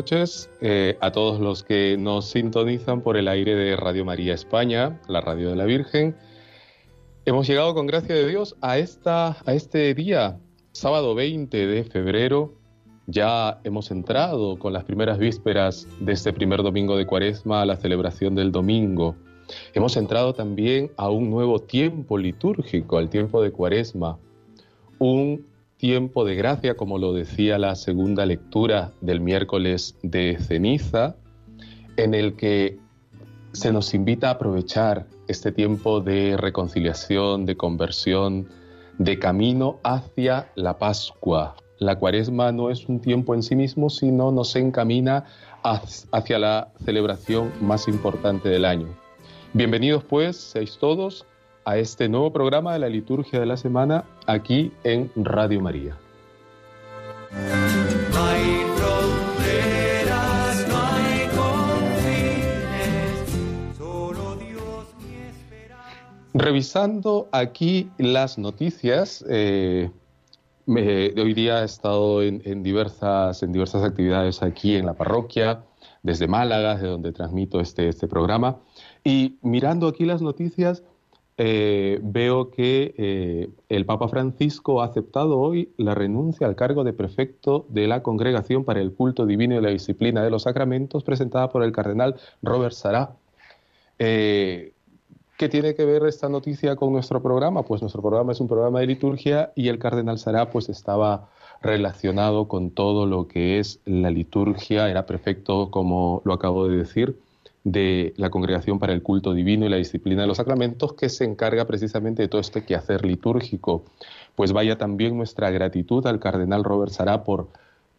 Noches eh, a todos los que nos sintonizan por el aire de Radio María España, la radio de la Virgen. Hemos llegado con gracia de Dios a, esta, a este día, sábado 20 de febrero. Ya hemos entrado con las primeras vísperas de este primer domingo de Cuaresma a la celebración del domingo. Hemos entrado también a un nuevo tiempo litúrgico, al tiempo de Cuaresma, un tiempo de gracia, como lo decía la segunda lectura del miércoles de ceniza, en el que se nos invita a aprovechar este tiempo de reconciliación, de conversión, de camino hacia la Pascua. La cuaresma no es un tiempo en sí mismo, sino nos encamina hacia la celebración más importante del año. Bienvenidos pues, seáis todos, a este nuevo programa de la liturgia de la semana aquí en Radio María. Revisando aquí las noticias, eh, hoy día he estado en, diversas, en diversas actividades aquí en la parroquia, desde Málaga, de donde transmito este, este programa, y mirando aquí las noticias, eh, veo que eh, el Papa Francisco ha aceptado hoy la renuncia al cargo de prefecto de la Congregación para el Culto Divino y la Disciplina de los Sacramentos, presentada por el cardenal Robert Sará. Eh, ¿Qué tiene que ver esta noticia con nuestro programa? Pues nuestro programa es un programa de liturgia y el cardenal Sará pues estaba relacionado con todo lo que es la liturgia, era prefecto, como lo acabo de decir, de la Congregación para el Culto Divino y la Disciplina de los Sacramentos, que se encarga precisamente de todo este quehacer litúrgico. Pues vaya también nuestra gratitud al cardenal Robert Sará por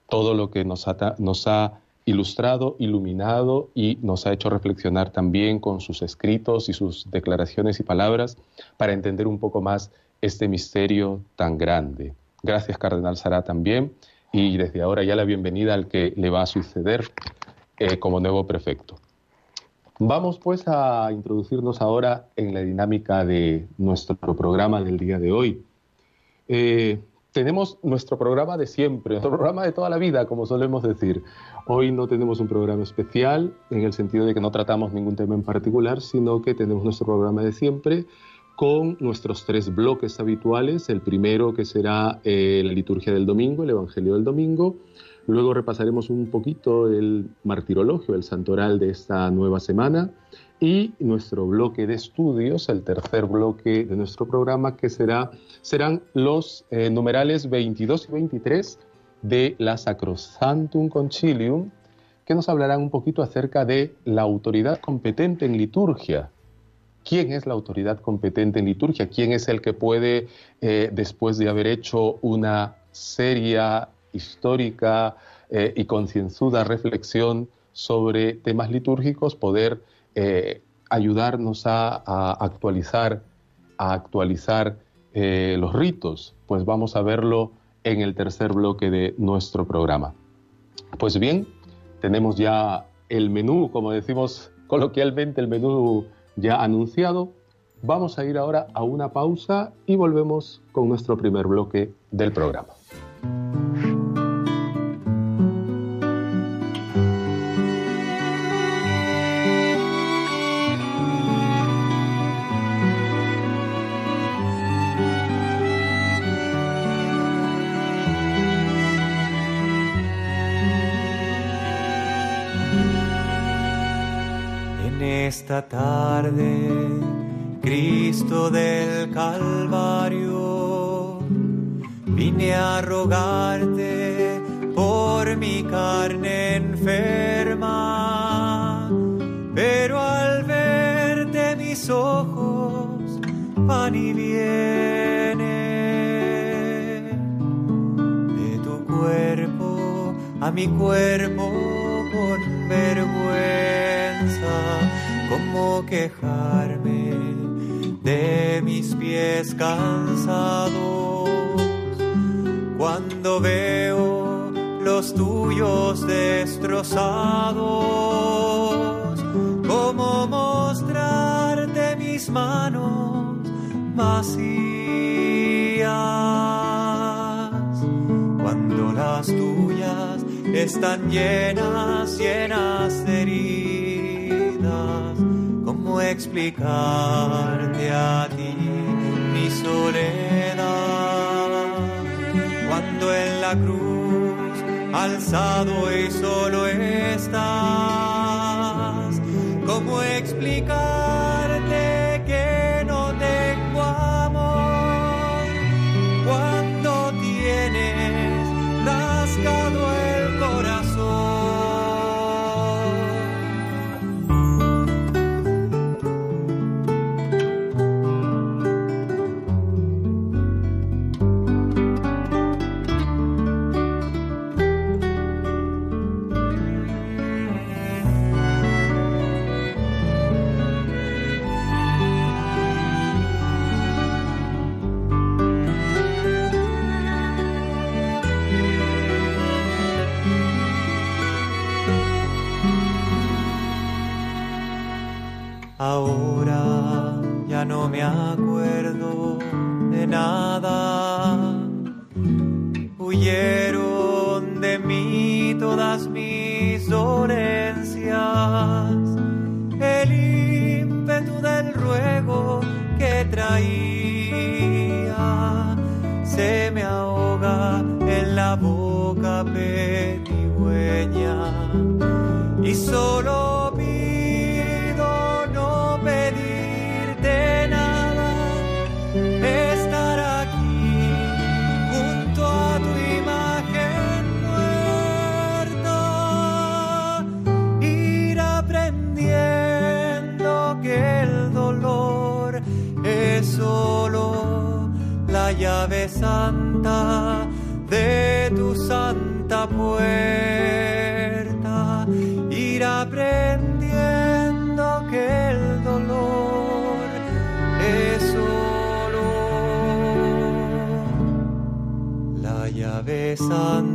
todo lo que nos ha, nos ha ilustrado, iluminado y nos ha hecho reflexionar también con sus escritos y sus declaraciones y palabras para entender un poco más este misterio tan grande. Gracias, Cardenal Sará, también. Y desde ahora ya la bienvenida al que le va a suceder eh, como nuevo prefecto. Vamos pues a introducirnos ahora en la dinámica de nuestro programa del día de hoy. Eh, tenemos nuestro programa de siempre, nuestro programa de toda la vida, como solemos decir. Hoy no tenemos un programa especial en el sentido de que no tratamos ningún tema en particular, sino que tenemos nuestro programa de siempre con nuestros tres bloques habituales. El primero que será eh, la liturgia del domingo, el Evangelio del domingo. Luego repasaremos un poquito el martirologio, el santoral de esta nueva semana y nuestro bloque de estudios, el tercer bloque de nuestro programa, que será, serán los eh, numerales 22 y 23 de la Sacrosantum Concilium, que nos hablarán un poquito acerca de la autoridad competente en liturgia. ¿Quién es la autoridad competente en liturgia? ¿Quién es el que puede, eh, después de haber hecho una seria histórica eh, y concienzuda reflexión sobre temas litúrgicos, poder eh, ayudarnos a, actualizar, a actualizar eh, los ritos. Pues vamos a verlo en el tercer bloque de nuestro programa. Pues bien, tenemos ya el menú, como decimos coloquialmente, el menú ya anunciado. Vamos a ir ahora a una pausa y volvemos con nuestro primer bloque del programa. Esta tarde Cristo del Calvario, vine a rogarte por mi carne enferma, pero al verte mis ojos van y vienen de tu cuerpo a mi cuerpo quejarme de mis pies cansados. Cuando veo los tuyos destrozados, como mostrarte mis manos vacías. Cuando las tuyas están llenas, llenas de heridas explicarte a ti mi soledad cuando en la cruz alzado y solo estás? ¿Cómo explicarte ya sun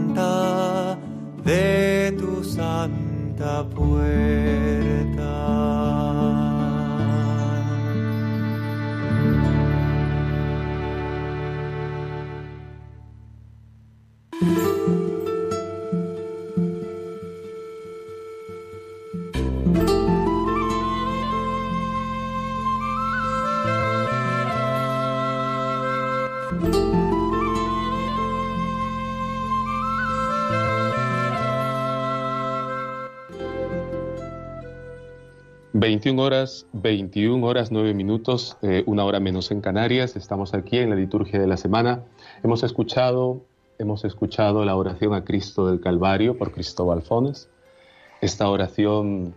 ...21 horas, 21 horas 9 minutos, eh, una hora menos en Canarias. Estamos aquí en la liturgia de la semana. Hemos escuchado, hemos escuchado la oración a Cristo del Calvario por Cristóbal Fones. Esta oración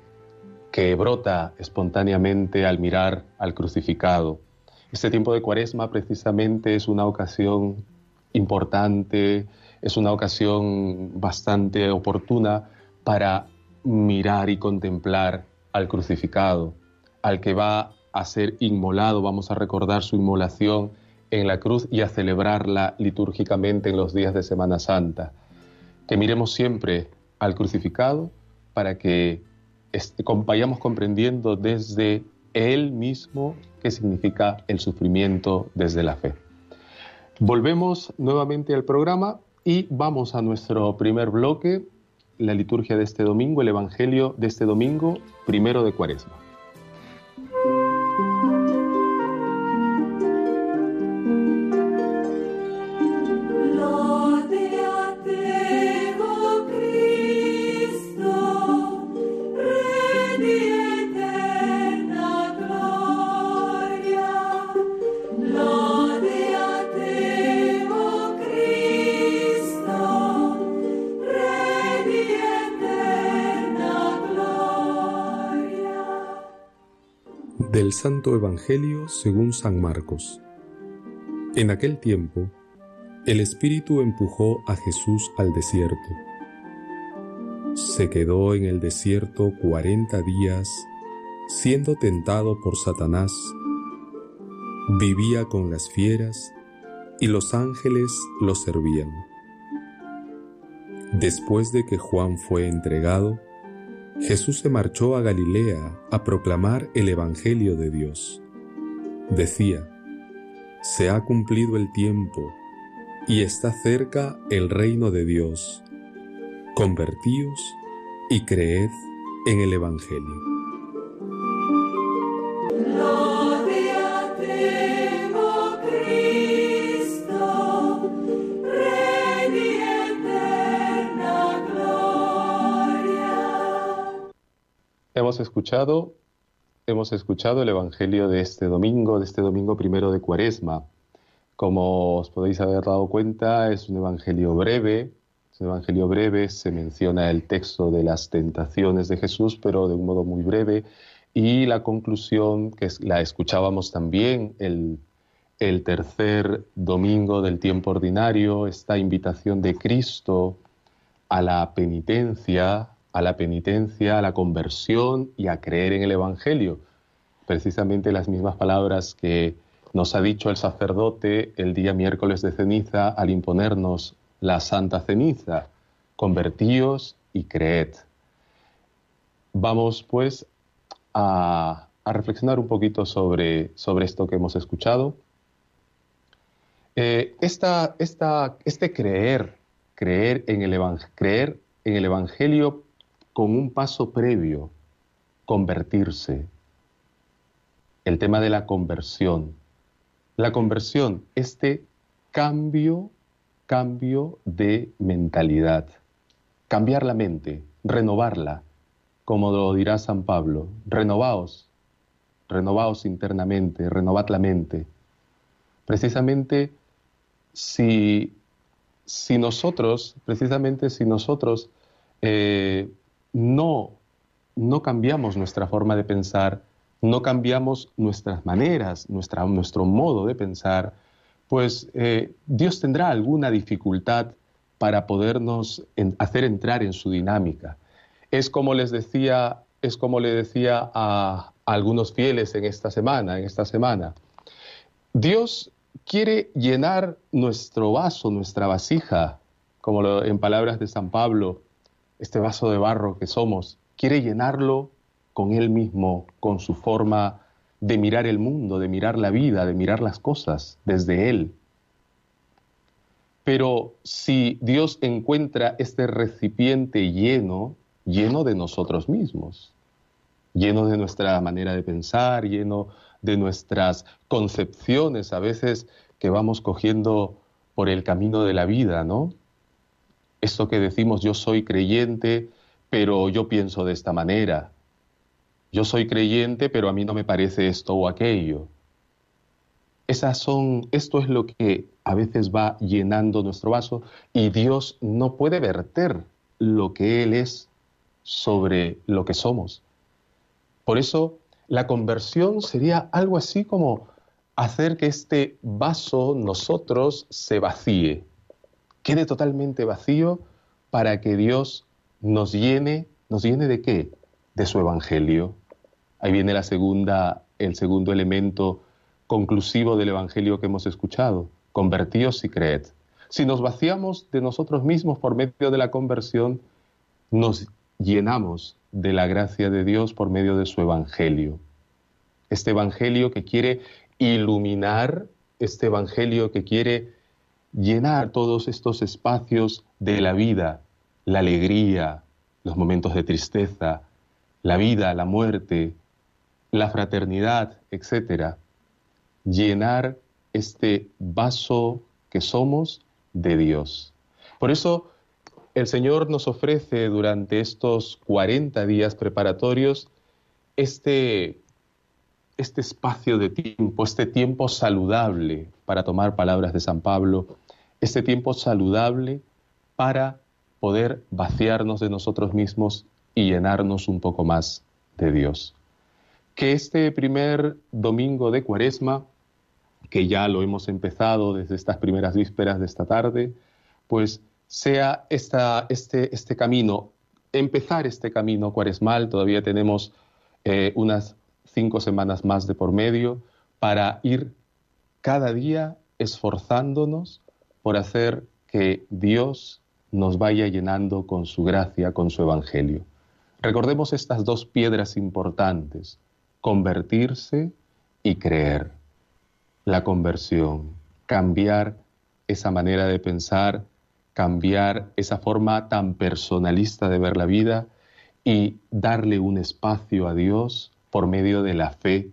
que brota espontáneamente al mirar al crucificado. Este tiempo de Cuaresma precisamente es una ocasión importante, es una ocasión bastante oportuna para mirar y contemplar al crucificado, al que va a ser inmolado, vamos a recordar su inmolación en la cruz y a celebrarla litúrgicamente en los días de Semana Santa. Que miremos siempre al crucificado para que vayamos comprendiendo desde Él mismo qué significa el sufrimiento desde la fe. Volvemos nuevamente al programa y vamos a nuestro primer bloque la liturgia de este domingo, el Evangelio de este domingo, primero de Cuaresma. Del Santo Evangelio según San Marcos. En aquel tiempo, el Espíritu empujó a Jesús al desierto. Se quedó en el desierto cuarenta días, siendo tentado por Satanás. Vivía con las fieras y los ángeles lo servían. Después de que Juan fue entregado, Jesús se marchó a Galilea a proclamar el Evangelio de Dios. Decía, se ha cumplido el tiempo y está cerca el reino de Dios. Convertíos y creed en el Evangelio. Hemos escuchado, hemos escuchado el Evangelio de este domingo, de este domingo primero de Cuaresma. Como os podéis haber dado cuenta, es un Evangelio breve, un Evangelio breve, se menciona el texto de las tentaciones de Jesús, pero de un modo muy breve, y la conclusión, que la escuchábamos también el, el tercer domingo del tiempo ordinario, esta invitación de Cristo a la penitencia, a la penitencia, a la conversión y a creer en el Evangelio. Precisamente las mismas palabras que nos ha dicho el sacerdote el día miércoles de ceniza al imponernos la santa ceniza. Convertíos y creed. Vamos pues a, reflexionar un poquito sobre, sobre, esto que hemos escuchado. Eh, este creer, creer en, el creer en el Evangelio con un paso previo, convertirse. El tema de la conversión. La conversión, este cambio, cambio de mentalidad. Cambiar la mente, renovarla, como lo dirá San Pablo. Renovaos, renovaos internamente, renovad la mente. Precisamente si, si nosotros, precisamente si nosotros eh, no, no cambiamos nuestra forma de pensar, no cambiamos nuestras maneras, nuestra, nuestro modo de pensar, pues eh, Dios tendrá alguna dificultad para podernos hacer entrar en su dinámica. Es como les decía, es como le decía a, algunos fieles en esta semana, en esta semana. Dios quiere llenar nuestro vaso, nuestra vasija, como en palabras de San Pablo, este vaso de barro que somos, quiere llenarlo con Él mismo, con su forma de mirar el mundo, de mirar la vida, de mirar las cosas desde Él. Pero si Dios encuentra este recipiente lleno, lleno de nosotros mismos, lleno de nuestra manera de pensar, lleno de nuestras concepciones a veces que vamos cogiendo por el camino de la vida, ¿no? Esto que decimos yo soy creyente, pero yo pienso de esta manera. Yo soy creyente, pero a mí no me parece esto o aquello. Esas son, esto es lo que a veces va llenando nuestro vaso y Dios no puede verter lo que Él es sobre lo que somos. Por eso la conversión sería algo así como hacer que este vaso nosotros se vacíe, quede totalmente vacío para que Dios nos llene, ¿nos llene de qué? De su evangelio. Ahí viene la segunda, el segundo elemento conclusivo del evangelio que hemos escuchado. Convertíos y creed. Si nos vaciamos de nosotros mismos por medio de la conversión, nos llenamos de la gracia de Dios por medio de su evangelio. Este evangelio que quiere iluminar, este evangelio que quiere llenar todos estos espacios de la vida, la alegría, los momentos de tristeza, la vida, la muerte, la fraternidad, etc. Llenar este vaso que somos de Dios. Por eso el Señor nos ofrece durante estos 40 días preparatorios este, este espacio de tiempo, este tiempo saludable, para tomar palabras de San Pablo, este tiempo saludable para poder vaciarnos de nosotros mismos y llenarnos un poco más de Dios. que este primer domingo de Cuaresma, que ya lo hemos empezado desde estas primeras vísperas de esta tarde, pues sea esta, este, este camino, empezar este camino cuaresmal, todavía tenemos eh, unas cinco semanas más de por medio, para ir cada día esforzándonos por hacer que Dios nos vaya llenando con su gracia, con su evangelio. Recordemos estas dos piedras importantes, convertirse y creer. La conversión, cambiar esa manera de pensar, cambiar esa forma tan personalista de ver la vida y darle un espacio a Dios por medio de la fe,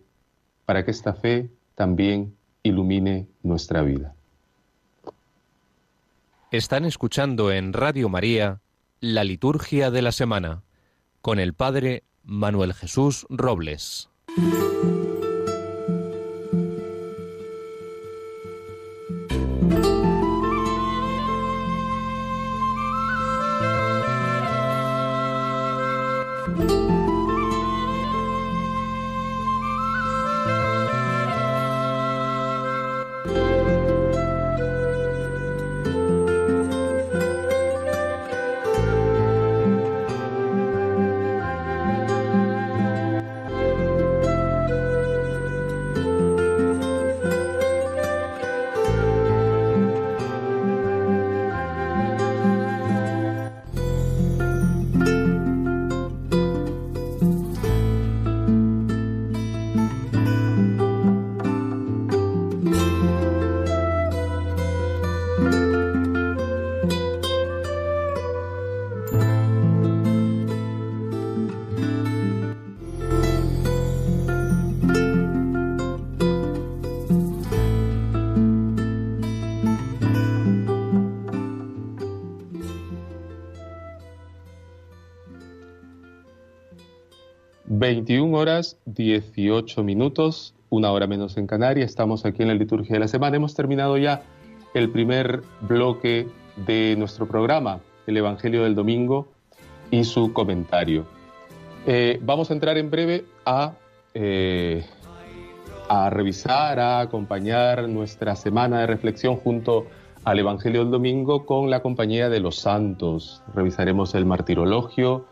para que esta fe también ilumine nuestra vida. Están escuchando en Radio María la liturgia de la semana con el Padre Manuel Jesús Robles. 21 horas 18 minutos, una hora menos en Canarias. Estamos aquí en la liturgia de la semana. Hemos terminado ya el primer bloque de nuestro programa, el Evangelio del Domingo y su comentario. Eh, vamos a entrar en breve a, eh, a revisar, a acompañar nuestra semana de reflexión junto al Evangelio del Domingo con la compañía de los santos. Revisaremos el martirologio,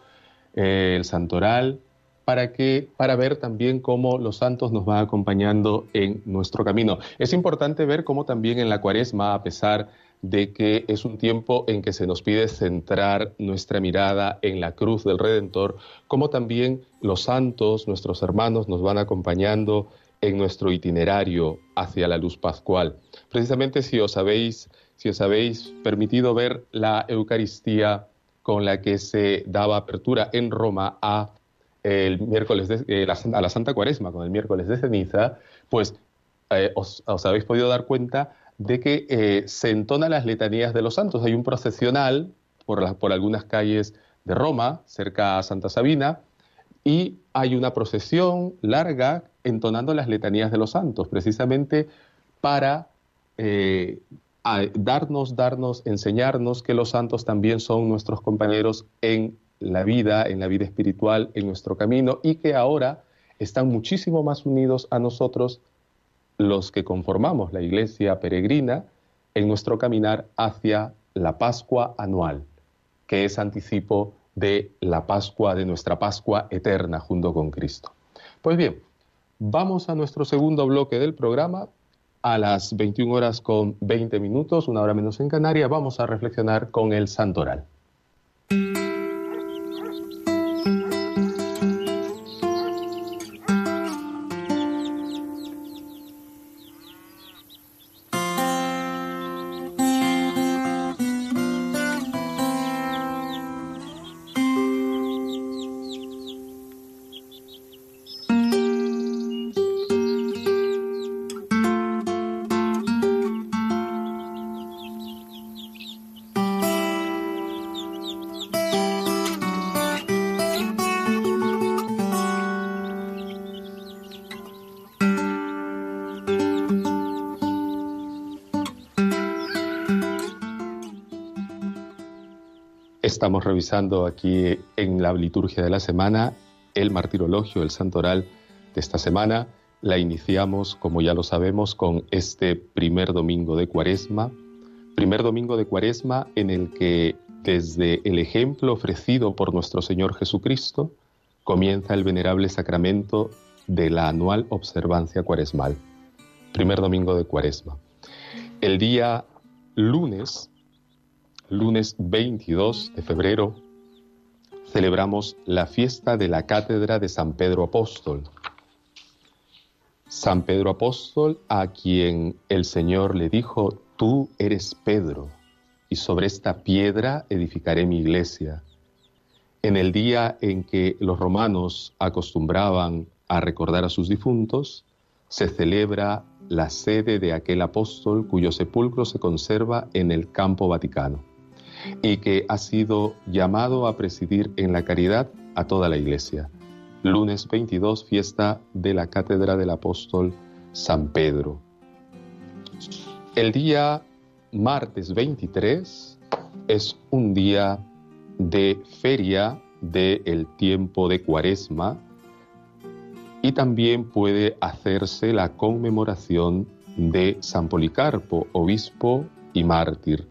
eh, el santoral para, que, para ver también cómo los santos nos van acompañando en nuestro camino. Es importante ver cómo también en la cuaresma, a pesar de que es un tiempo en que se nos pide centrar nuestra mirada en la cruz del Redentor, cómo también los santos, nuestros hermanos, nos van acompañando en nuestro itinerario hacia la luz pascual. Precisamente si os habéis, si os habéis permitido ver la Eucaristía con la que se daba apertura en Roma a el miércoles de, eh, a la Santa Cuaresma con el miércoles de ceniza, pues eh, os, habéis podido dar cuenta de que eh, se entonan las letanías de los santos. Hay un procesional por, algunas calles de Roma, cerca a Santa Sabina, y hay una procesión larga entonando las letanías de los santos, precisamente para darnos, darnos, enseñarnos que los santos también son nuestros compañeros en la vida, en la vida espiritual, en nuestro camino y que ahora están muchísimo más unidos a nosotros los que conformamos la iglesia peregrina en nuestro caminar hacia la Pascua anual, que es anticipo de la Pascua, de nuestra Pascua eterna junto con Cristo. Pues bien, vamos a nuestro segundo bloque del programa. A las 21 horas con 20 minutos, una hora menos en Canarias, vamos a reflexionar con el Santoral. Revisando aquí en la liturgia de la semana el martirologio, el santoral de esta semana. La iniciamos, como ya lo sabemos, con este primer domingo de Cuaresma, primer domingo de Cuaresma en el que desde el ejemplo ofrecido por nuestro Señor Jesucristo comienza el venerable sacramento de la anual observancia cuaresmal, primer domingo de Cuaresma. El día lunes, lunes 22 de febrero, celebramos la fiesta de la cátedra de San Pedro Apóstol. San Pedro Apóstol a quien el Señor le dijo, tú eres Pedro, y sobre esta piedra edificaré mi iglesia. En el día en que los romanos acostumbraban a recordar a sus difuntos, se celebra la sede de aquel apóstol cuyo sepulcro se conserva en el campo vaticano y que ha sido llamado a presidir en la caridad a toda la iglesia. Lunes 22, fiesta de la cátedra del apóstol San Pedro. El día martes 23 es un día de feria del tiempo de cuaresma y también puede hacerse la conmemoración de San Policarpo, obispo y mártir.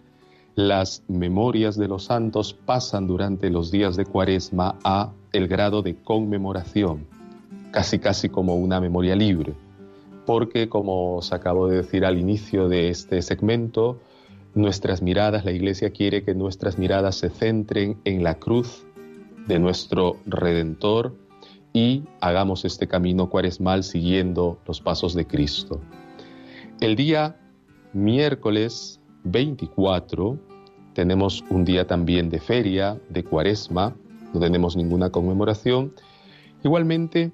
Las memorias de los santos pasan durante los días de cuaresma a el grado de conmemoración, casi casi como una memoria libre, porque como os acabo de decir al inicio de este segmento, nuestras miradas, la Iglesia quiere que nuestras miradas se centren en la cruz de nuestro Redentor y hagamos este camino cuaresmal siguiendo los pasos de Cristo. El día miércoles 24 tenemos un día también de feria, de cuaresma, no tenemos ninguna conmemoración. Igualmente,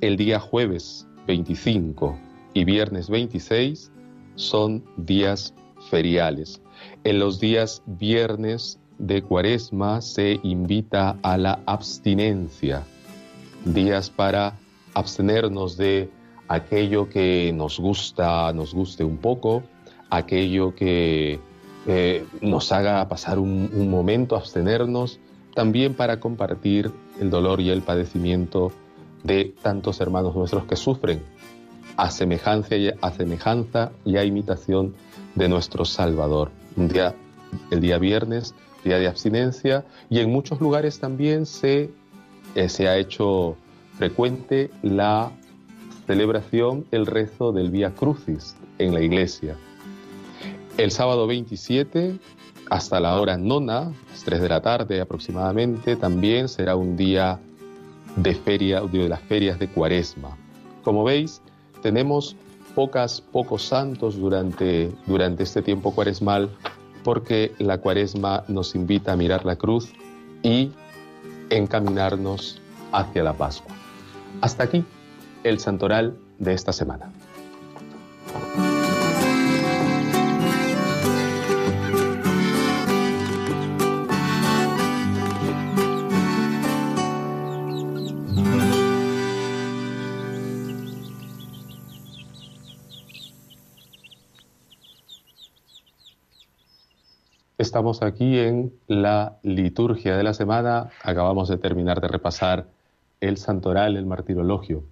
el día jueves 25 y viernes 26 son días feriales. En los días viernes de cuaresma se invita a la abstinencia, días para abstenernos de aquello que nos gusta, nos guste un poco, aquello que eh, nos haga pasar un, un momento, abstenernos, también para compartir el dolor y el padecimiento de tantos hermanos nuestros que sufren a semejanza y a, semejanza y a imitación de nuestro Salvador. Un día, el día viernes, día de abstinencia, y en muchos lugares también se, eh, se ha hecho frecuente la celebración, el rezo del Vía Crucis en la iglesia. El sábado 27, hasta la hora nona, las 3 de la tarde aproximadamente, también será un día de feria, de las ferias de Cuaresma. Como veis, tenemos pocas, pocos santos durante, durante este tiempo cuaresmal porque la cuaresma nos invita a mirar la cruz y encaminarnos hacia la Pascua. Hasta aquí el santoral de esta semana. Estamos aquí en la liturgia de la semana. Acabamos de terminar de repasar el santoral, el martirologio.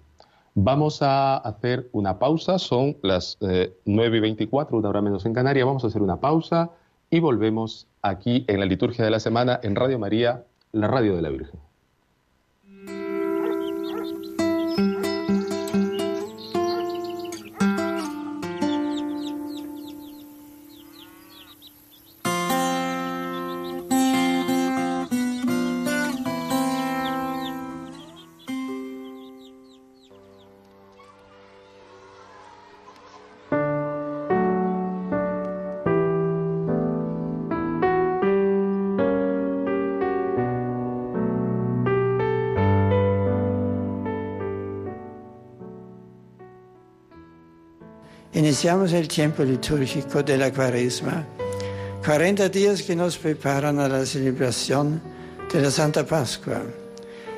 Vamos a hacer una pausa, son las 9 eh, y 24, una hora menos en Canarias. Vamos a hacer una pausa y volvemos aquí en la liturgia de la semana en Radio María, la radio de la Virgen. Iniciamos el tiempo litúrgico de la cuaresma, 40 días que nos preparan a la celebración de la Santa Pascua.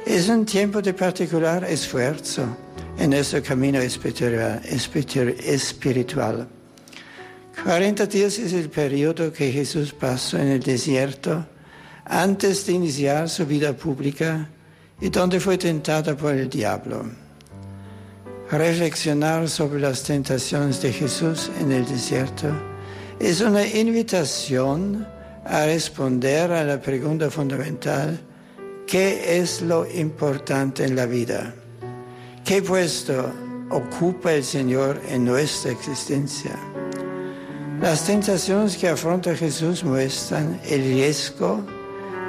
Es un tiempo de particular esfuerzo en nuestro camino espiritual. 40 días es el periodo que Jesús pasó en el desierto antes de iniciar su vida pública y donde fue tentado por el diablo. Reflexionar sobre las tentaciones de Jesús en el desierto es una invitación a responder a la pregunta fundamental, ¿qué es lo importante en la vida? ¿Qué puesto ocupa el Señor en nuestra existencia? Las tentaciones que afronta Jesús muestran el riesgo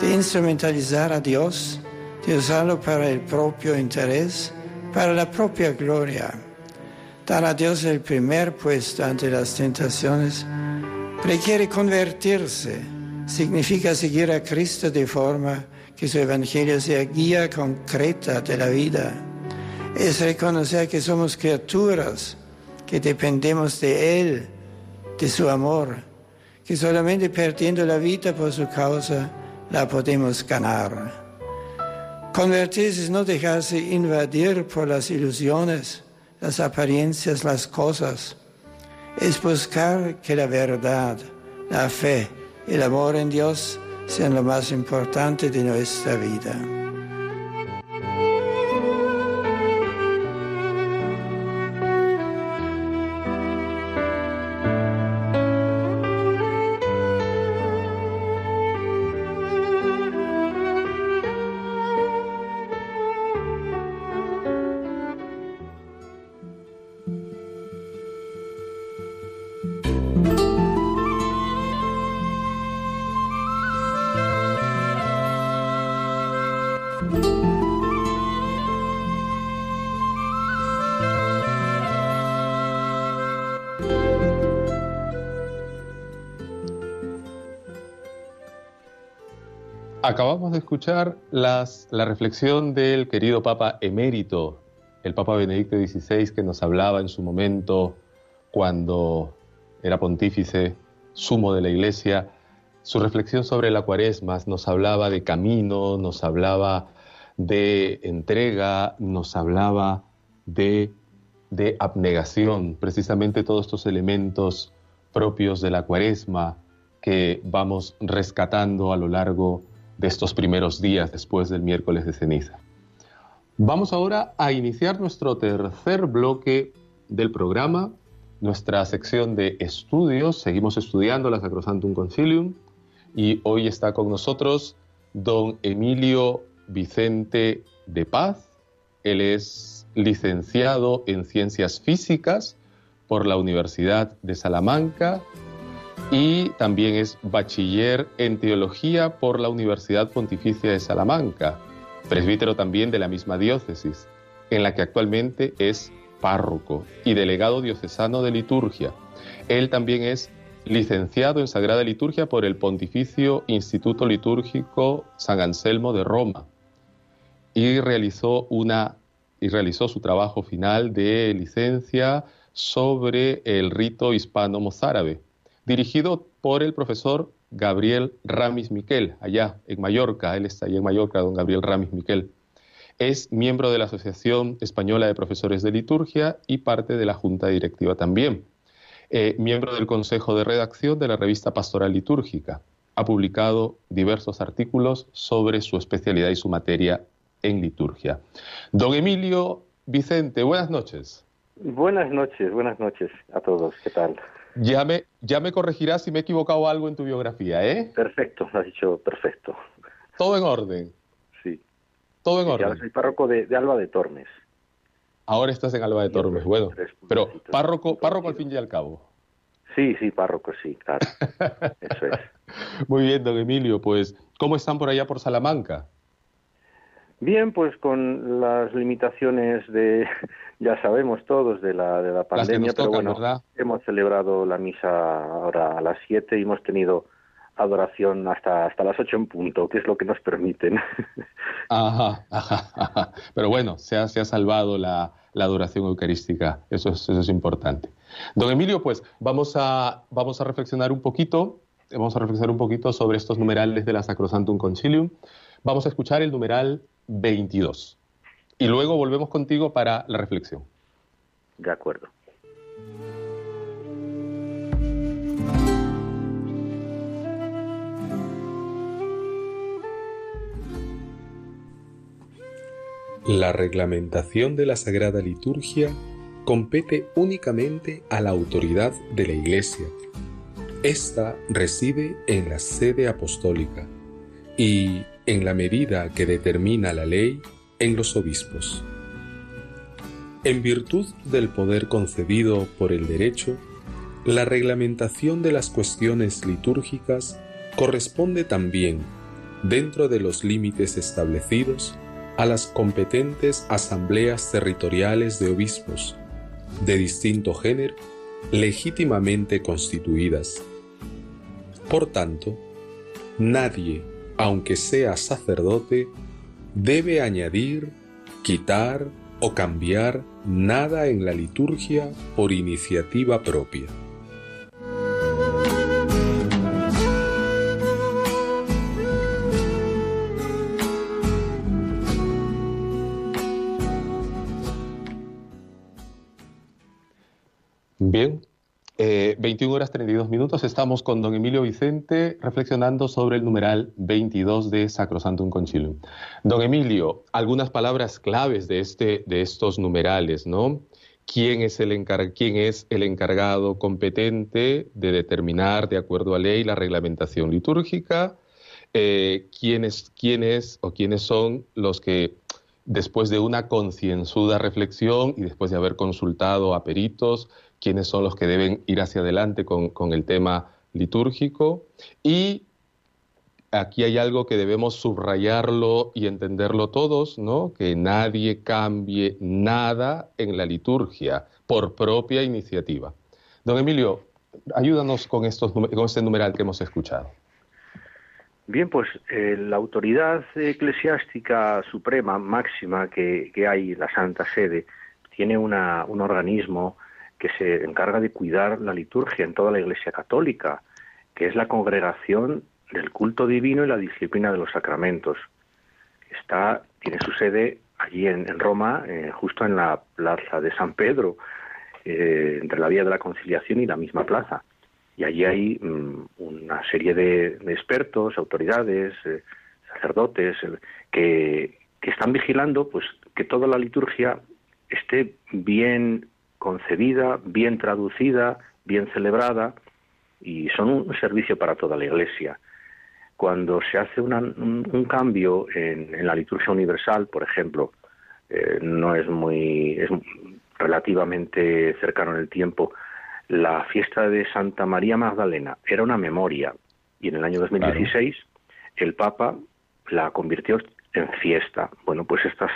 de instrumentalizar a Dios, de usarlo para el propio interés, para la propia gloria. Dar a Dios el primer puesto ante las tentaciones requiere convertirse, significa seguir a Cristo de forma que su Evangelio sea guía concreta de la vida. Es reconocer que somos criaturas, que dependemos de Él, de su amor, que solamente perdiendo la vida por su causa la podemos ganar. Convertirse es no dejarse invadir por las ilusiones, las apariencias, las cosas. Es buscar que la verdad, la fe, el amor en Dios sean lo más importante de nuestra vida. Escuchar las, la reflexión del querido Papa emérito, el Papa Benedicto XVI, que nos hablaba en su momento cuando era pontífice, sumo de la Iglesia, su reflexión sobre la cuaresma nos hablaba de camino, nos hablaba de entrega, nos hablaba de, de abnegación, precisamente todos estos elementos propios de la cuaresma que vamos rescatando a lo largo de estos primeros días después del miércoles de ceniza. Vamos ahora a iniciar nuestro tercer bloque del programa, nuestra sección de estudios. Seguimos estudiando la Sacrosantum Concilium y hoy está con nosotros don Emilio Vicente de Paz. Él es licenciado en Ciencias Físicas por la Universidad de Salamanca y también es bachiller en teología por la Universidad Pontificia de Salamanca, presbítero también de la misma diócesis, en la que actualmente es párroco y delegado diocesano de liturgia. Él también es licenciado en Sagrada Liturgia por el Pontificio Instituto Litúrgico San Anselmo de Roma y realizó una y realizó su trabajo final de licencia sobre el rito hispano-mozárabe dirigido por el profesor Gabriel Ramis Miquel, allá en Mallorca. Él está allá en Mallorca, don Gabriel Ramis Miquel. Es miembro de la Asociación Española de Profesores de Liturgia y parte de la Junta Directiva también. Eh, miembro del Consejo de Redacción de la revista Pastoral Litúrgica. Ha publicado diversos artículos sobre su especialidad y su materia en liturgia. Don Emilio Vicente, buenas noches. Buenas noches, buenas noches a todos. ¿Qué tal? Ya me, ya me corregirás si me he equivocado algo en tu biografía, ¿eh? Perfecto, has dicho perfecto. Todo en orden. Sí. Todo en orden. Ahora soy párroco de, Alba de Tormes. Ahora estás en Alba de Tormes, bueno. Pero párroco, párroco al fin y al cabo. Sí, sí, párroco, sí, claro. Eso es. Muy bien, don Emilio. Pues, ¿cómo están por allá por Salamanca? Bien, pues con las limitaciones de, ya sabemos todos de la, de la pandemia, pero bueno, hemos celebrado la misa ahora a las 7 y hemos tenido adoración hasta, hasta las 8 en punto, que es lo que nos permiten. Ajá, ajá, Pero bueno, se ha, se ha salvado la, la adoración eucarística, eso es, eso es importante. Don Emilio, pues vamos a, vamos a reflexionar un poquito, vamos a reflexionar un poquito sobre estos numerales de la Sacrosantum Concilium. Vamos a escuchar el numeral 22. Y luego volvemos contigo para la reflexión. De acuerdo. La reglamentación de la Sagrada Liturgia compete únicamente a la autoridad de la Iglesia. Esta reside en la sede apostólica y, en la medida que determina la ley, en los obispos. En virtud del poder concedido por el derecho, la reglamentación de las cuestiones litúrgicas corresponde también, dentro de los límites establecidos, a las competentes asambleas territoriales de obispos, de distinto género, legítimamente constituidas. Por tanto, nadie, aunque sea sacerdote, debe añadir, quitar o cambiar nada en la liturgia por iniciativa propia. 21 eh, horas 32 minutos, estamos con don Emilio Vicente reflexionando sobre el numeral 22 de Sacrosantum Concilium. Don Emilio, algunas palabras claves de, este, de estos numerales, ¿no? ¿Quién es, el ¿Quién es el encargado competente de determinar, de acuerdo a ley, la reglamentación litúrgica? Eh, ¿quién, es, ¿Quién es o quiénes son los que después de una concienzuda reflexión y después de haber consultado a peritos, quiénes son los que deben ir hacia adelante con, el tema litúrgico. Y aquí hay algo que debemos subrayarlo y entenderlo todos, ¿no? Que nadie cambie nada en la liturgia por propia iniciativa. Don Emilio, ayúdanos con, estos, con este numeral que hemos escuchado. Bien, pues eh, la autoridad eclesiástica suprema, máxima que, hay, la Santa Sede, tiene un organismo que se encarga de cuidar la liturgia en toda la Iglesia Católica, que es la congregación del culto divino y la disciplina de los sacramentos. Está, tiene su sede allí en, Roma, eh, justo en la plaza de San Pedro, eh, entre la Vía de la Conciliación y la misma plaza. Y allí hay mm, una serie de, expertos, autoridades, eh, sacerdotes, que, que están vigilando pues que toda la liturgia esté bien concebida, bien traducida, bien celebrada y son un servicio para toda la Iglesia. Cuando se hace un, cambio en, la liturgia universal, por ejemplo, eh, no es muy es relativamente cercano en el tiempo, la fiesta de Santa María Magdalena era una memoria y en el año 2016 el Papa la convirtió en fiesta. Bueno, pues estas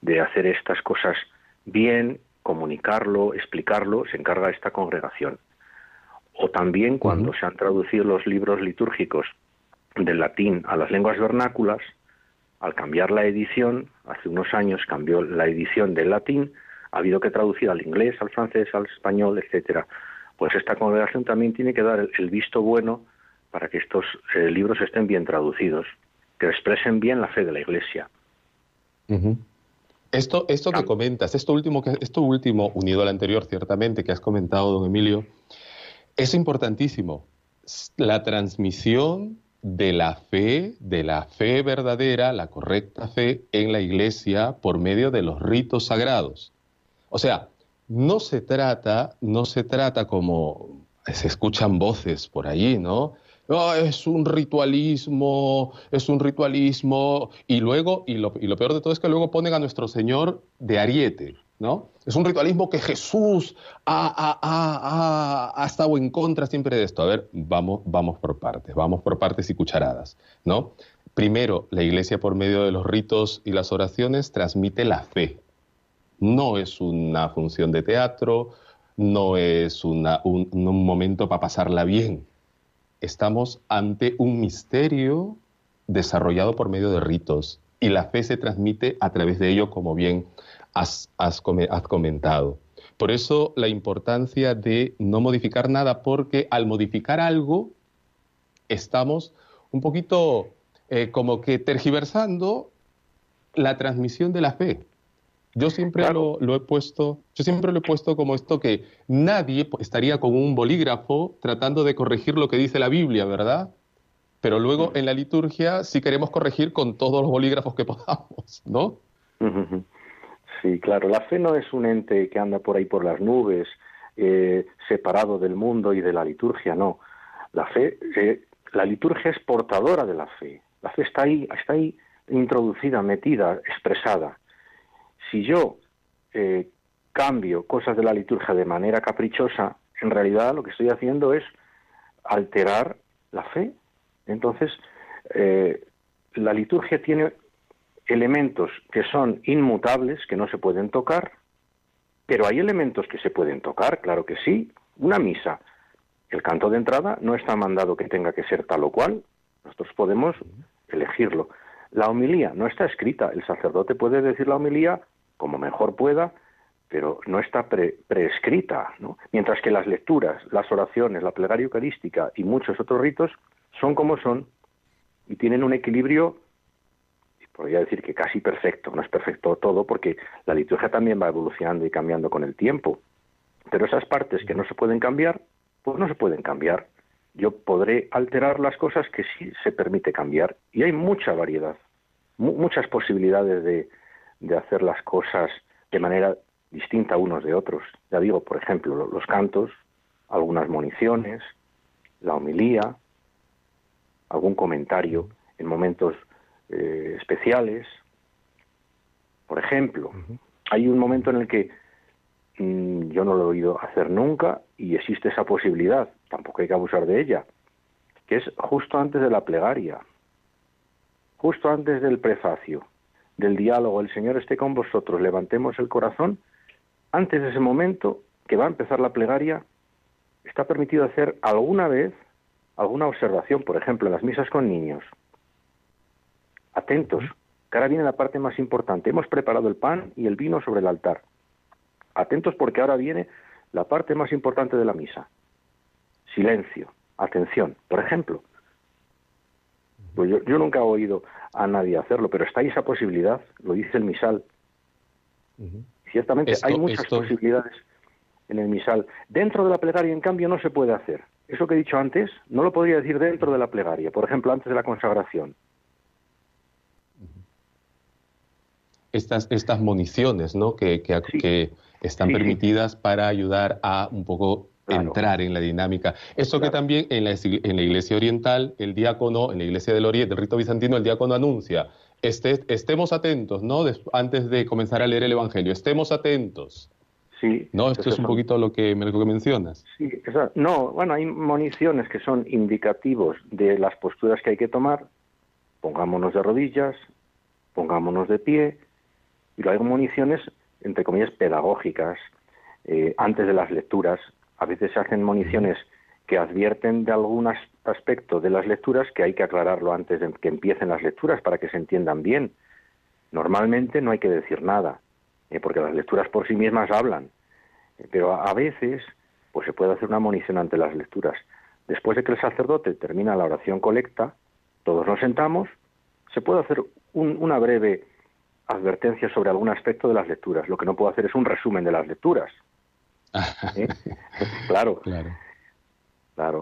de hacer estas cosas bien comunicarlo, explicarlo, se encarga esta congregación. O también cuando se han traducido los libros litúrgicos del latín a las lenguas vernáculas, al cambiar la edición, hace unos años cambió la edición del latín, ha habido que traducir al inglés, al francés, al español, etcétera. Pues esta congregación también tiene que dar el, visto bueno para que estos eh, libros estén bien traducidos, que expresen bien la fe de la Iglesia. Esto, esto que comentas, esto último, esto último, unido al anterior, ciertamente, que has comentado, don Emilio, es importantísimo. La transmisión de la fe, de la fe verdadera, la correcta fe en la iglesia por medio de los ritos sagrados. O sea, no se trata, no se trata como se escuchan voces por allí, ¿no? Es un ritualismo, es un ritualismo, y luego, y lo, peor de todo es que luego ponen a nuestro Señor de ariete, ¿no? Es un ritualismo que Jesús ha, ha, estado en contra siempre de esto. A ver, vamos, vamos por partes, vamos por partes y cucharadas, ¿no? Primero, la Iglesia por medio de los ritos y las oraciones transmite la fe. No es una función de teatro, no es un momento para pasarla bien, estamos ante un misterio desarrollado por medio de ritos y la fe se transmite a través de ello, como bien has, comentado. Por eso la importancia de no modificar nada, porque al modificar algo estamos un poquito eh, como que tergiversando la transmisión de la fe. Yo siempre lo, he puesto, yo siempre lo he puesto como esto que nadie estaría con un bolígrafo tratando de corregir lo que dice la Biblia, ¿verdad? Pero luego en la liturgia sí queremos corregir con todos los bolígrafos que podamos, ¿no? Sí, claro, la fe no es un ente que anda por ahí por las nubes, eh, separado del mundo y de la liturgia, no. La fe, eh, la liturgia es portadora de la fe. La fe está ahí, está ahí introducida, metida, expresada. Si yo eh, cambio cosas de la liturgia de manera caprichosa, en realidad lo que estoy haciendo es alterar la fe. Entonces, la liturgia tiene elementos que son inmutables, que no se pueden tocar, pero hay elementos que se pueden tocar, claro que sí. Una misa, el canto de entrada no está mandado que tenga que ser tal o cual, nosotros podemos elegirlo. La homilía no está escrita, el sacerdote puede decir la homilía como mejor pueda, pero no está preescrita, ¿no? Mientras que las lecturas, las oraciones, la plegaria eucarística y muchos otros ritos son como son y tienen un equilibrio podría decir que casi perfecto, no es perfecto todo porque la liturgia también va evolucionando y cambiando con el tiempo, pero esas partes que no se pueden cambiar, pues no se pueden cambiar. Yo podré alterar las cosas que sí se permite cambiar y hay mucha variedad, muchas posibilidades de, de hacer las cosas de manera distinta unos de otros. Ya digo, por ejemplo, los cantos, algunas municiones, la homilía, algún comentario en momentos eh, especiales. Por ejemplo, hay un momento en el que mm, yo no lo he oído hacer nunca y existe esa posibilidad, tampoco hay que abusar de ella, que es justo antes de la plegaria, justo antes del prefacio, del diálogo, el Señor esté con vosotros, levantemos el corazón, antes de ese momento que va a empezar la plegaria, está permitido hacer alguna vez alguna observación, por ejemplo, en las misas con niños, Atentos, que ahora viene la parte más importante. Hemos preparado el pan y el vino sobre el altar. Atentos porque ahora viene la parte más importante de la misa. Silencio, atención. Por ejemplo, pues yo, nunca he oído a nadie hacerlo, pero está ahí esa posibilidad, lo dice el misal. Ciertamente hay muchas posibilidades en el misal. Dentro de la plegaria, en cambio, no se puede hacer. Eso que he dicho antes, no lo podría decir dentro de la plegaria, por ejemplo, antes de la consagración. estas, estas municiones ¿no? que, que, están permitidas para ayudar a un poco entrar en la dinámica. Eso que también en la, en la, Iglesia Oriental, el diácono, en la Iglesia del Oriente, rito bizantino, el diácono anuncia, este, estemos atentos, ¿no? antes de comenzar a leer el Evangelio, estemos atentos. Sí. ¿No? Esto es un poquito lo que, lo que mencionas. Sí, no, bueno, hay municiones que son indicativos de las posturas que hay que tomar. Pongámonos de rodillas, pongámonos de pie, y luego hay municiones, entre comillas, pedagógicas, eh, antes de las lecturas. A veces se hacen municiones que advierten de algún aspecto de las lecturas que hay que aclararlo antes de que empiecen las lecturas para que se entiendan bien. Normalmente no hay que decir nada, eh, porque las lecturas por sí mismas hablan, eh, pero a veces pues se puede hacer una munición ante las lecturas. Después de que el sacerdote termina la oración colecta, todos nos sentamos, se puede hacer una breve advertencias sobre algún aspecto de las lecturas. Lo que no puedo hacer es un resumen de las lecturas. ¿Eh? claro. Claro.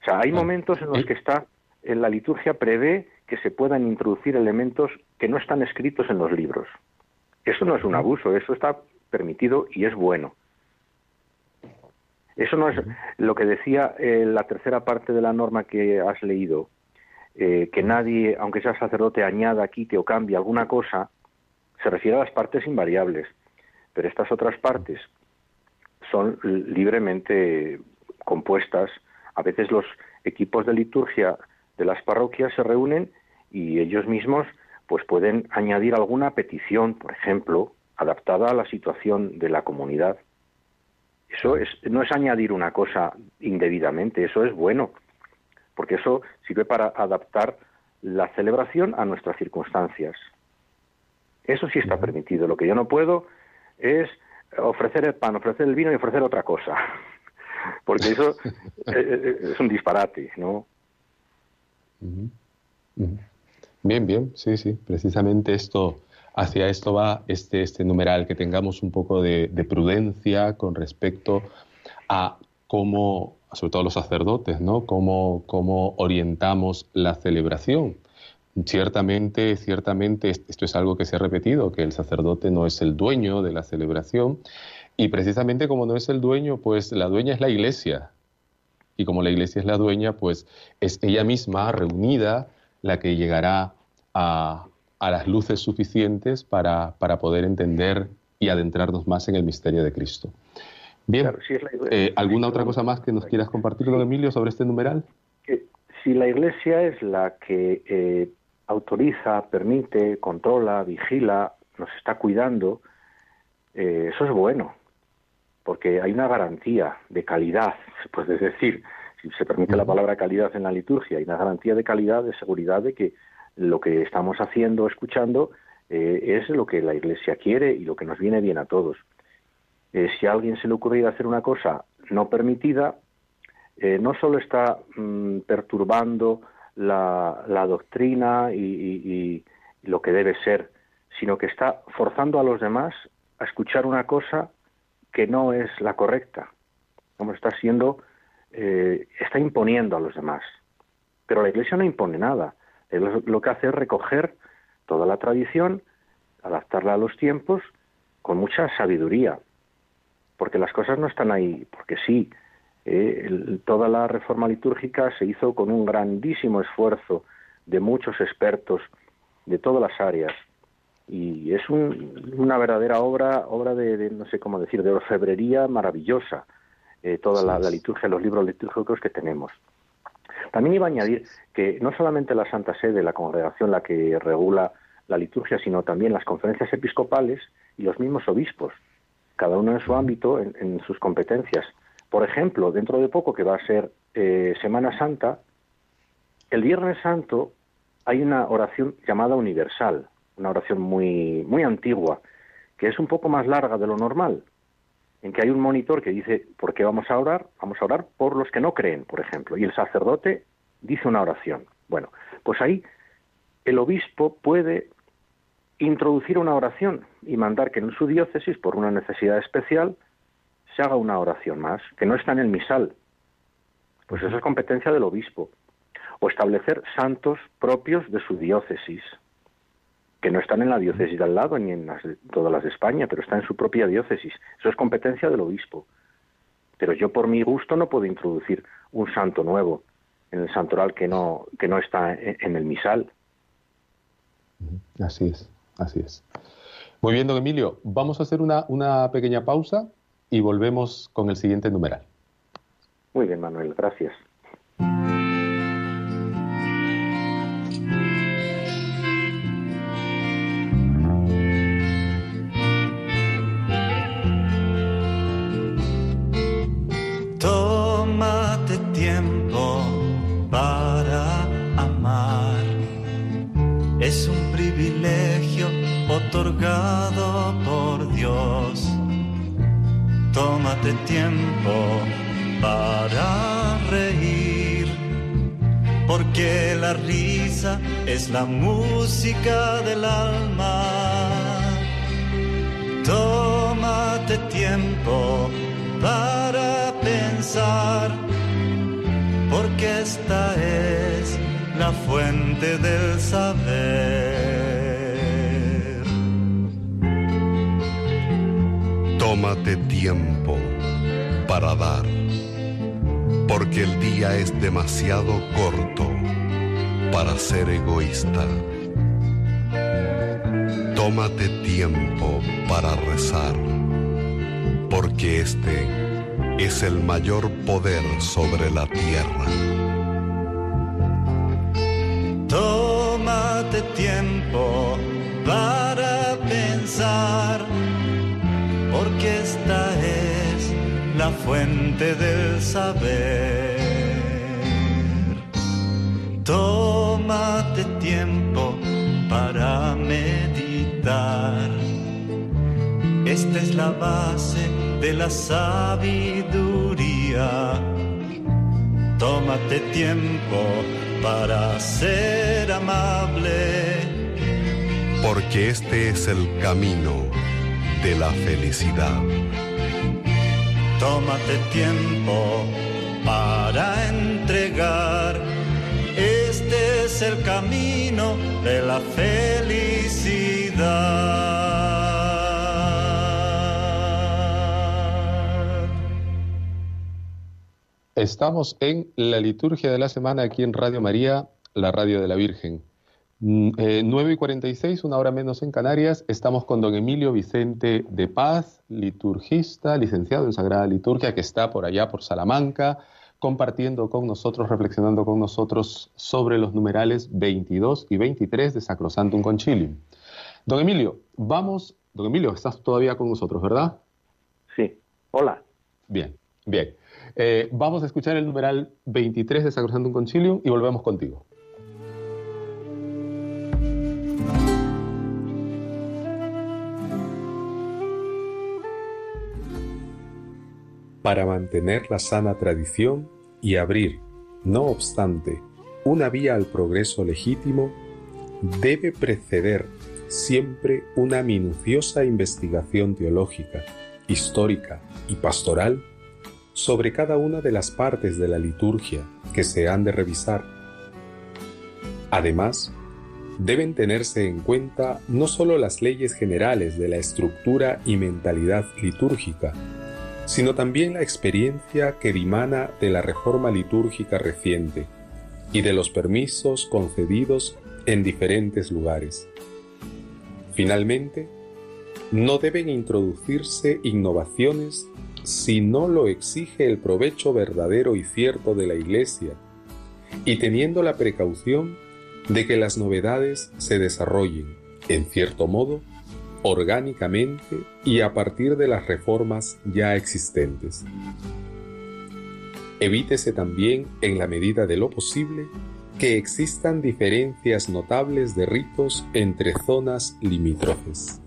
O sea, hay momentos en los que está en la liturgia prevé que se puedan introducir elementos que no están escritos en los libros. Eso no es un abuso, eso está permitido y es bueno. Eso no es lo que decía eh, la tercera parte de la norma que has leído, eh, que nadie, aunque sea sacerdote, añada, quite o cambie alguna cosa, se refiere a las partes invariables. Pero estas otras partes son libremente compuestas. A veces los equipos de liturgia de las parroquias se reúnen y ellos mismos pues pueden añadir alguna petición, por ejemplo, adaptada a la situación de la comunidad. Eso es, no es añadir una cosa indebidamente, eso es bueno porque eso sirve para adaptar la celebración a nuestras circunstancias. Eso sí está permitido. Lo que yo no puedo es ofrecer el pan, ofrecer el vino y ofrecer otra cosa, porque eso eh, eh, es un disparate, ¿no? Bien, bien, sí, sí, precisamente esto, hacia esto va este, este numeral, que tengamos un poco de, de prudencia con respecto a cómo sobre todo los sacerdotes, ¿no? Cómo, cómo orientamos la celebración. Ciertamente, ciertamente, esto es algo que se ha repetido, que el sacerdote no es el dueño de la celebración y precisamente como no es el dueño, pues la dueña es la iglesia. Y como la iglesia es la dueña, pues es ella misma reunida la que llegará a, las luces suficientes para, para, poder entender y adentrarnos más en el misterio de Cristo. Bien, eh, ¿alguna otra cosa más que nos quieras compartir, don Emilio, sobre este numeral? Si la iglesia es la que eh, autoriza, permite, controla, vigila, nos está cuidando, eh, eso es bueno, porque hay una garantía de calidad, se puede decir, si se permite la palabra calidad en la liturgia, hay una garantía de calidad, de seguridad de que lo que estamos haciendo, escuchando, eh, es lo que la Iglesia quiere y lo que nos viene bien a todos. Eh, si a alguien se le ocurriera hacer una cosa no permitida, no solo está mm, perturbando la, doctrina y, lo que debe ser, sino que está forzando a los demás a escuchar una cosa que no es la correcta. Como está siendo, eh, está imponiendo a los demás. Pero la Iglesia no impone nada. Lo que hace es recoger toda la tradición, adaptarla a los tiempos con mucha sabiduría. Porque las cosas no están ahí porque sí, eh, toda la reforma litúrgica se hizo con un grandísimo esfuerzo de muchos expertos de todas las áreas y es una verdadera obra, obra de, no sé cómo decir, de orfebrería maravillosa, eh, toda la, la, liturgia, los libros litúrgicos que tenemos. También iba a añadir que no solamente la Santa Sede, la congregación, la que regula la liturgia, sino también las conferencias episcopales y los mismos obispos, cada uno en su ámbito, en sus competencias. Por ejemplo, dentro de poco que va a ser eh, Semana Santa, el Viernes Santo hay una oración llamada universal, una oración muy, muy antigua, que es un poco más larga de lo normal, en que hay un monitor que dice, ¿por qué vamos a orar? Vamos a orar por los que no creen, por ejemplo, y el sacerdote dice una oración. Bueno, pues ahí el obispo puede introducir una oración y mandar que en su diócesis, por una necesidad especial, se haga una oración más, que no está en el misal. Pues eso es competencia del obispo. O establecer santos propios de su diócesis, que no están en la diócesis de al lado ni en todas las de España, pero están en su propia diócesis. Eso es competencia del obispo. Pero yo por mi gusto no puedo introducir un santo nuevo en el santoral que no, que no está en el misal. Así es, así es. Muy bien, don Emilio, vamos a hacer una, una pequeña pausa y volvemos con el siguiente numeral. Muy bien, Manuel, gracias. Tómate tiempo para amar. Es un privilegio otorgado tómate tiempo para reír, porque la risa es la música del alma. Tómate tiempo para pensar, porque esta es la fuente del saber. Tómate tiempo para dar, porque el día es demasiado corto para ser egoísta. Tómate tiempo para rezar, porque este es el mayor poder sobre la tierra. Tómate tiempo para pensar fuente del saber. Tómate tiempo para meditar. Esta es la base de la sabiduría. Tómate tiempo para ser amable. Porque este es el camino de la felicidad. Tómate tiempo para entregar. Este es el camino de la felicidad. Estamos en la liturgia de la semana aquí en Radio María, la radio de la Virgen. 9 mm, eh, y 46, una hora menos en Canarias, estamos con don Emilio Vicente de Paz, liturgista, licenciado en Sagrada Liturgia, que está por allá, por Salamanca, compartiendo con nosotros, reflexionando con nosotros sobre los numerales 22 y 23 de Sacrosantum Concilium. Don Emilio, vamos, don Emilio, estás todavía con nosotros, ¿verdad? Sí, hola. Bien, bien. Eh, vamos a escuchar el numeral 23 de Sacrosantum Concilium y volvemos contigo. Para mantener la sana tradición y abrir, no obstante, una vía al progreso legítimo, debe preceder siempre una minuciosa investigación teológica, histórica y pastoral sobre cada una de las partes de la liturgia que se han de revisar. Además, deben tenerse en cuenta no sólo las leyes generales de la estructura y mentalidad litúrgica, sino también la experiencia que dimana de la reforma litúrgica reciente y de los permisos concedidos en diferentes lugares. Finalmente, no deben introducirse innovaciones si no lo exige el provecho verdadero y cierto de la Iglesia, y teniendo la precaución de que las novedades se desarrollen, en cierto modo, orgánicamente y a partir de las reformas ya existentes. Evítese también, en la medida de lo posible, que existan diferencias notables de ritos entre zonas limítrofes.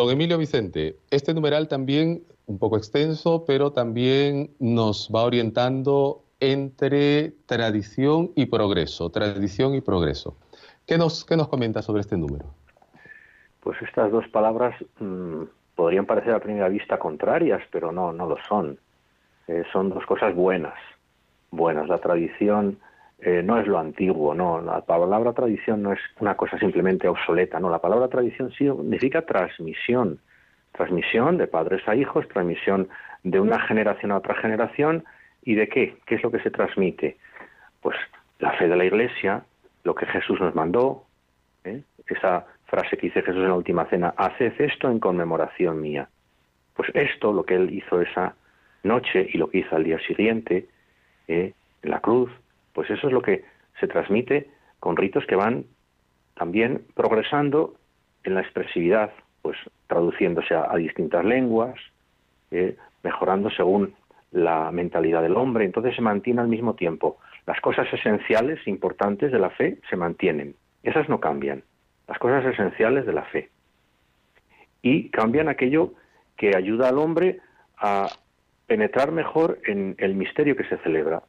Don Emilio Vicente, este numeral también un poco extenso, pero también nos va orientando entre tradición y progreso, tradición y progreso. ¿Qué nos, qué nos comenta sobre este número? Pues estas dos palabras mm, podrían parecer a primera vista contrarias, pero no, no lo son. Eh, son dos cosas buenas. Buenas, la tradición eh, no es lo antiguo, no. La palabra tradición no es una cosa simplemente obsoleta, no. La palabra tradición significa transmisión. Transmisión de padres a hijos, transmisión de una generación a otra generación. ¿Y de qué? ¿Qué es lo que se transmite? Pues la fe de la Iglesia, lo que Jesús nos mandó, ¿eh? esa frase que dice Jesús en la última cena, haced esto en conmemoración mía. Pues esto, lo que él hizo esa noche y lo que hizo al día siguiente, ¿eh? en la cruz, pues eso es lo que se transmite con ritos que van también progresando en la expresividad, pues traduciéndose a, distintas lenguas, eh, mejorando según la mentalidad del hombre. Entonces se mantiene al mismo tiempo. Las cosas esenciales, importantes de la fe, se mantienen. Esas no cambian. Las cosas esenciales de la fe. Y cambian aquello que ayuda al hombre a penetrar mejor en el misterio que se celebra.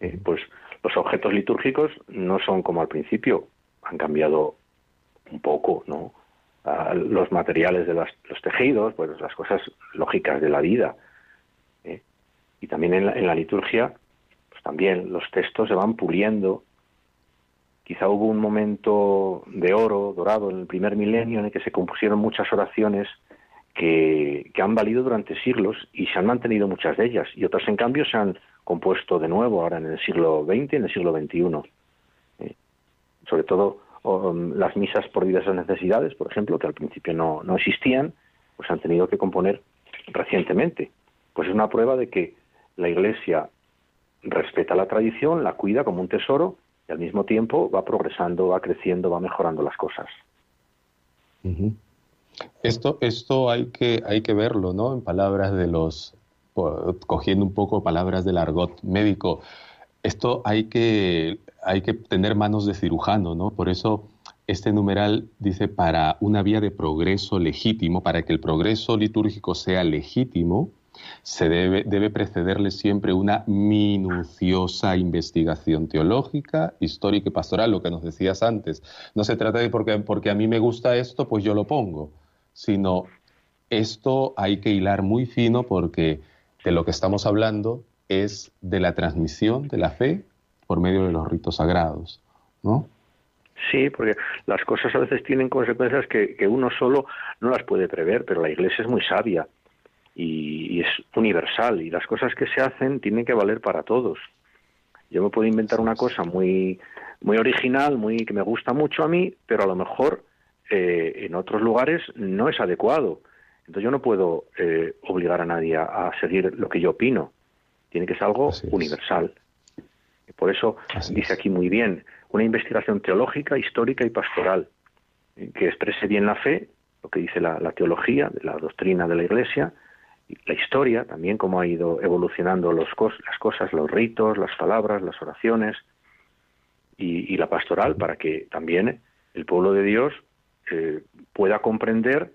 Eh, pues los objetos litúrgicos no son como al principio, han cambiado un poco, ¿no? los materiales de los tejidos, pues las cosas lógicas de la vida. ¿eh? Y también en la, en la liturgia, pues también los textos se van puliendo. Quizá hubo un momento de oro, dorado, en el primer milenio, en el que se compusieron muchas oraciones que, que, han valido durante siglos y se han mantenido muchas de ellas, y otras, en cambio, se han compuesto de nuevo ahora en el siglo XX y en el siglo XXI. Eh, sobre todo um, las misas por diversas necesidades, por ejemplo, que al principio no, no existían, pues han tenido que componer recientemente. Pues es una prueba de que la Iglesia respeta la tradición, la cuida como un tesoro y al mismo tiempo va progresando, va creciendo, va mejorando las cosas. Esto, esto hay que, hay que verlo, ¿no? En palabras de los cogiendo un poco palabras del argot médico, esto hay que, hay que tener manos de cirujano, ¿no? Por eso este numeral dice para una vía de progreso legítimo, para que el progreso litúrgico sea legítimo, se debe, debe precederle siempre una minuciosa investigación teológica, histórica y pastoral, lo que nos decías antes. No se trata de porque, porque a mí me gusta esto, pues yo lo pongo, sino esto hay que hilar muy fino porque de lo que estamos hablando es de la transmisión de la fe por medio de los ritos sagrados, ¿no? Sí, porque las cosas a veces tienen consecuencias que, uno solo no las puede prever, pero la Iglesia es muy sabia y, es universal y las cosas que se hacen tienen que valer para todos. Yo me puedo inventar una cosa muy muy original, muy que me gusta mucho a mí, pero a lo mejor eh, en otros lugares no es adecuado. Entonces yo no puedo eh, obligar a nadie a, seguir lo que yo opino. Tiene que ser algo universal. Por eso dice aquí muy bien, una investigación teológica, histórica y pastoral, eh, que exprese bien la fe, lo que dice la, la teología, la doctrina de la Iglesia, la historia, también cómo ha ido evolucionando los las cosas, los ritos, las palabras, las oraciones, y, la pastoral, para que también el pueblo de Dios eh, pueda comprender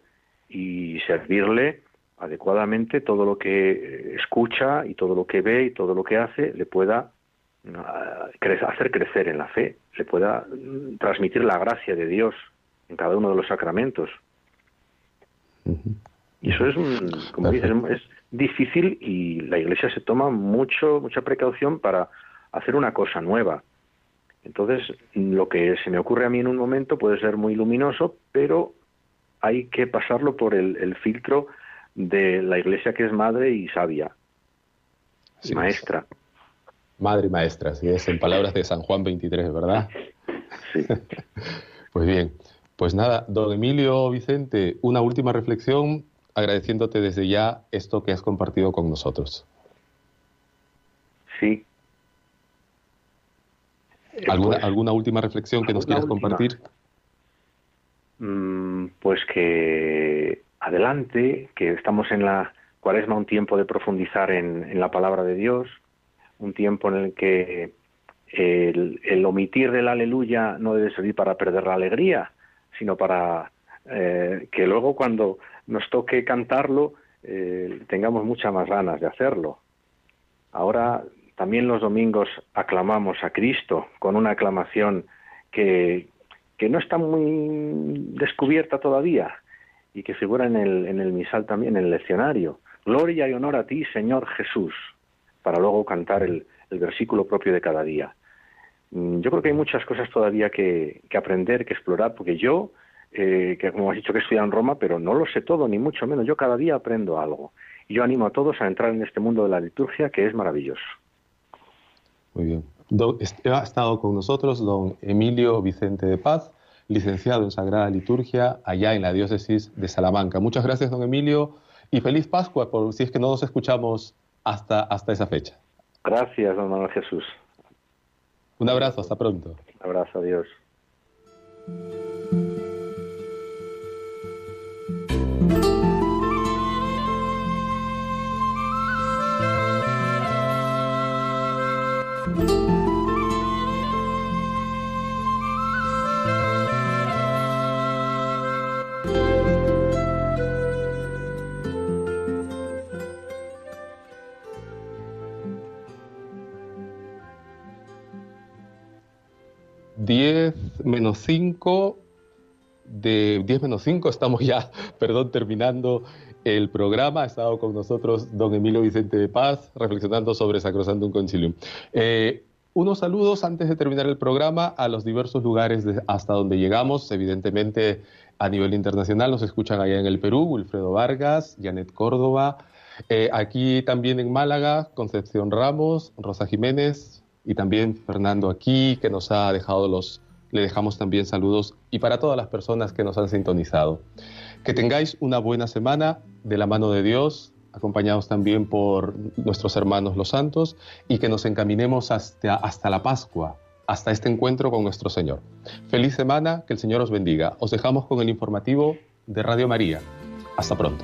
y servirle adecuadamente todo lo que eh, escucha y todo lo que ve y todo lo que hace, le pueda ah, hacer crecer en la fe, le pueda mm, transmitir la gracia de Dios en cada uno de los sacramentos. Y eso es, como dices, es difícil y la Iglesia se toma mucho, mucha precaución para hacer una cosa nueva. Entonces, lo que se me ocurre a mí en un momento puede ser muy luminoso, pero hay que pasarlo por el, filtro de la Iglesia que es madre y sabia, y maestra. Madre y maestra, sí es en palabras de San Juan 23, ¿verdad? Sí. pues bien, pues nada, don Emilio Vicente, una última reflexión agradeciéndote desde ya esto que has compartido con nosotros. Sí. ¿Alguna, pues, ¿alguna última reflexión que nos quieras compartir? Mm, pues que adelante, que estamos en la cuaresma un tiempo de profundizar en, la palabra de Dios, un tiempo en el que el, omitir del aleluya no debe servir para perder la alegría, sino para eh, que luego cuando nos toque cantarlo eh, tengamos muchas más ganas de hacerlo. Ahora también los domingos aclamamos a Cristo con una aclamación que, que no está muy descubierta todavía y que figura en el, en el misal también, en el leccionario. Gloria y honor a ti, Señor Jesús, para luego cantar el, el versículo propio de cada día. Mm, yo creo que hay muchas cosas todavía que, que aprender, que explorar, porque yo eh, que como has dicho que estudiado en Roma, pero no lo sé todo, ni mucho menos. Yo cada día aprendo algo. Y yo animo a todos a entrar en este mundo de la liturgia que es maravilloso. Muy bien. Ha estado con nosotros don Emilio Vicente de Paz, licenciado en Sagrada Liturgia allá en la diócesis de Salamanca. Muchas gracias, don Emilio, y feliz Pascua, por si es que no nos escuchamos hasta, hasta esa fecha. Gracias, don Manuel Jesús. Un abrazo, hasta pronto. Un abrazo, adiós. de 10 menos 5, estamos ya, perdón, terminando el programa. Ha estado con nosotros don Emilio Vicente de Paz, reflexionando sobre Sacrosantum Concilium. Eh, unos saludos antes de terminar el programa a los diversos lugares hasta donde llegamos. Evidentemente, a nivel internacional nos escuchan allá en el Perú, Wilfredo Vargas, Janet Córdoba. Eh, aquí también en Málaga, Concepción Ramos, Rosa Jiménez y también Fernando aquí, que nos ha dejado los le dejamos también saludos y para todas las personas que nos han sintonizado. Que tengáis una buena semana de la mano de Dios, acompañados también por nuestros hermanos los santos, y que nos encaminemos hasta, hasta la Pascua, hasta este encuentro con nuestro Señor. Feliz semana, que el Señor os bendiga. Os dejamos con el informativo de Radio María. Hasta pronto.